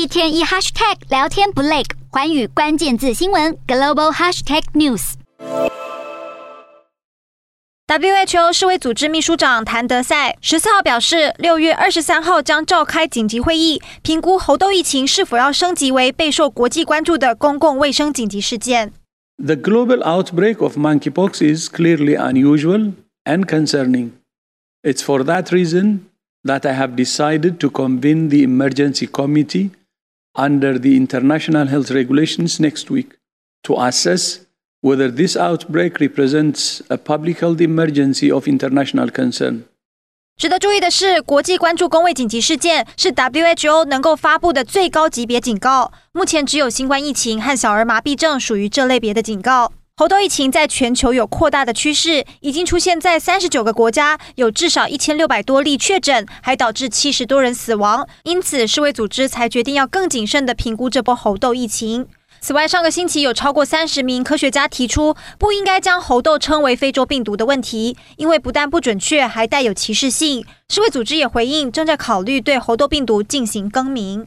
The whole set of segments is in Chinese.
一天一 hashtag 聊天不累，寰宇关键字新闻 global hashtag news。WHO 世卫组织秘书长谭德赛十四号表示，六月二十三号将召开紧急会议，评估猴痘疫情是否要升级为备受国际关注的公共卫生紧急事件。The global outbreak of monkeypox is clearly unusual and concerning. It's for that reason that I have decided to convene the emergency committee under the international health regulations next week to assess whether this outbreak represents a public health emergency of international concern. 值得注意的是，国际关注公卫紧急事件是 WHO 能够发布的最高级别警告。目前只有新冠疫情和小儿麻痹症属于这类别的警告。 猴痘疫情在全球有扩大的趋势，已经出现在三十九个国家，有至少一千六百多例确诊，还导致七十多人死亡。因此，世卫组织才决定要更谨慎地评估这波猴痘疫情。此外，上个星期有超过三十名科学家提出，不应该将猴痘称为非洲病毒的问题，因为不但不准确，还带有歧视性。世卫组织也回应，正在考虑对猴痘病毒进行更名。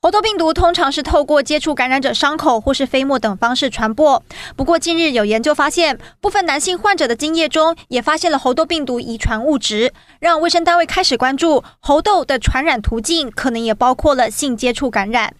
猴痘病毒通常是透过接触感染者伤口或是飞沫等方式传播。不过，近日有研究发现，部分男性患者的精液中也发现了猴痘病毒遗传物质，让卫生单位开始关注猴痘的传染途径，可能也包括了性接触感染。